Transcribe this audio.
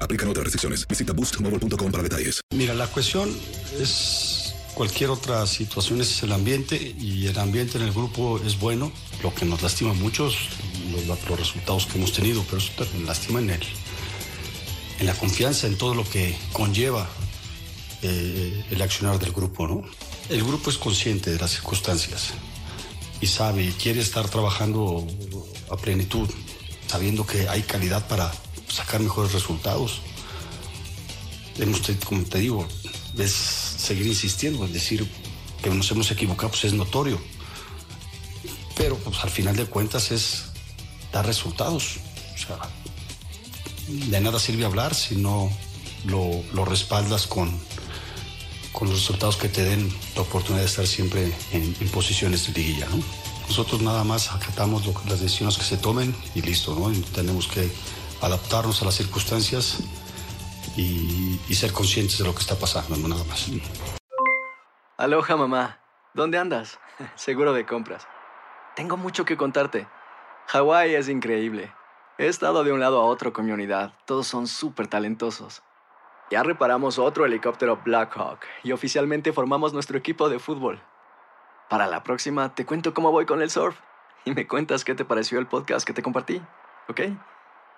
Aplican otras restricciones. Visita boostmobile.com para detalles. Mira, la cuestión es cualquier otra situación, es el ambiente y el ambiente en el grupo es bueno. Lo que nos lastima mucho es los, los resultados que hemos tenido, pero eso también lastima en, el, en la confianza, en todo lo que conlleva eh, el accionar del grupo. ¿no? El grupo es consciente de las circunstancias y sabe y quiere estar trabajando a plenitud, sabiendo que hay calidad para sacar mejores resultados como te digo, es seguir insistiendo, es decir, que nos hemos equivocado, pues es notorio. Pero pues al final de cuentas es dar resultados. De nada sirve hablar si no lo, respaldas con, con los resultados que te den la oportunidad de estar siempre en, en posiciones de liguilla, ¿no? Nosotros nada más acatamos las decisiones que se tomen y listo, ¿no? Tenemos que adaptarnos a las circunstancias y, ser conscientes de lo que está pasando, no nada más. Aloha mamá, ¿dónde andas? Seguro de compras. Tengo mucho que contarte. Hawái es increíble. He estado de un lado a otro con mi unidad. Todos son súper talentosos. Ya reparamos otro helicóptero Blackhawk y oficialmente formamos nuestro equipo de fútbol. Para la próxima te cuento cómo voy con el surf y me cuentas qué te pareció el podcast que te compartí, ¿ok?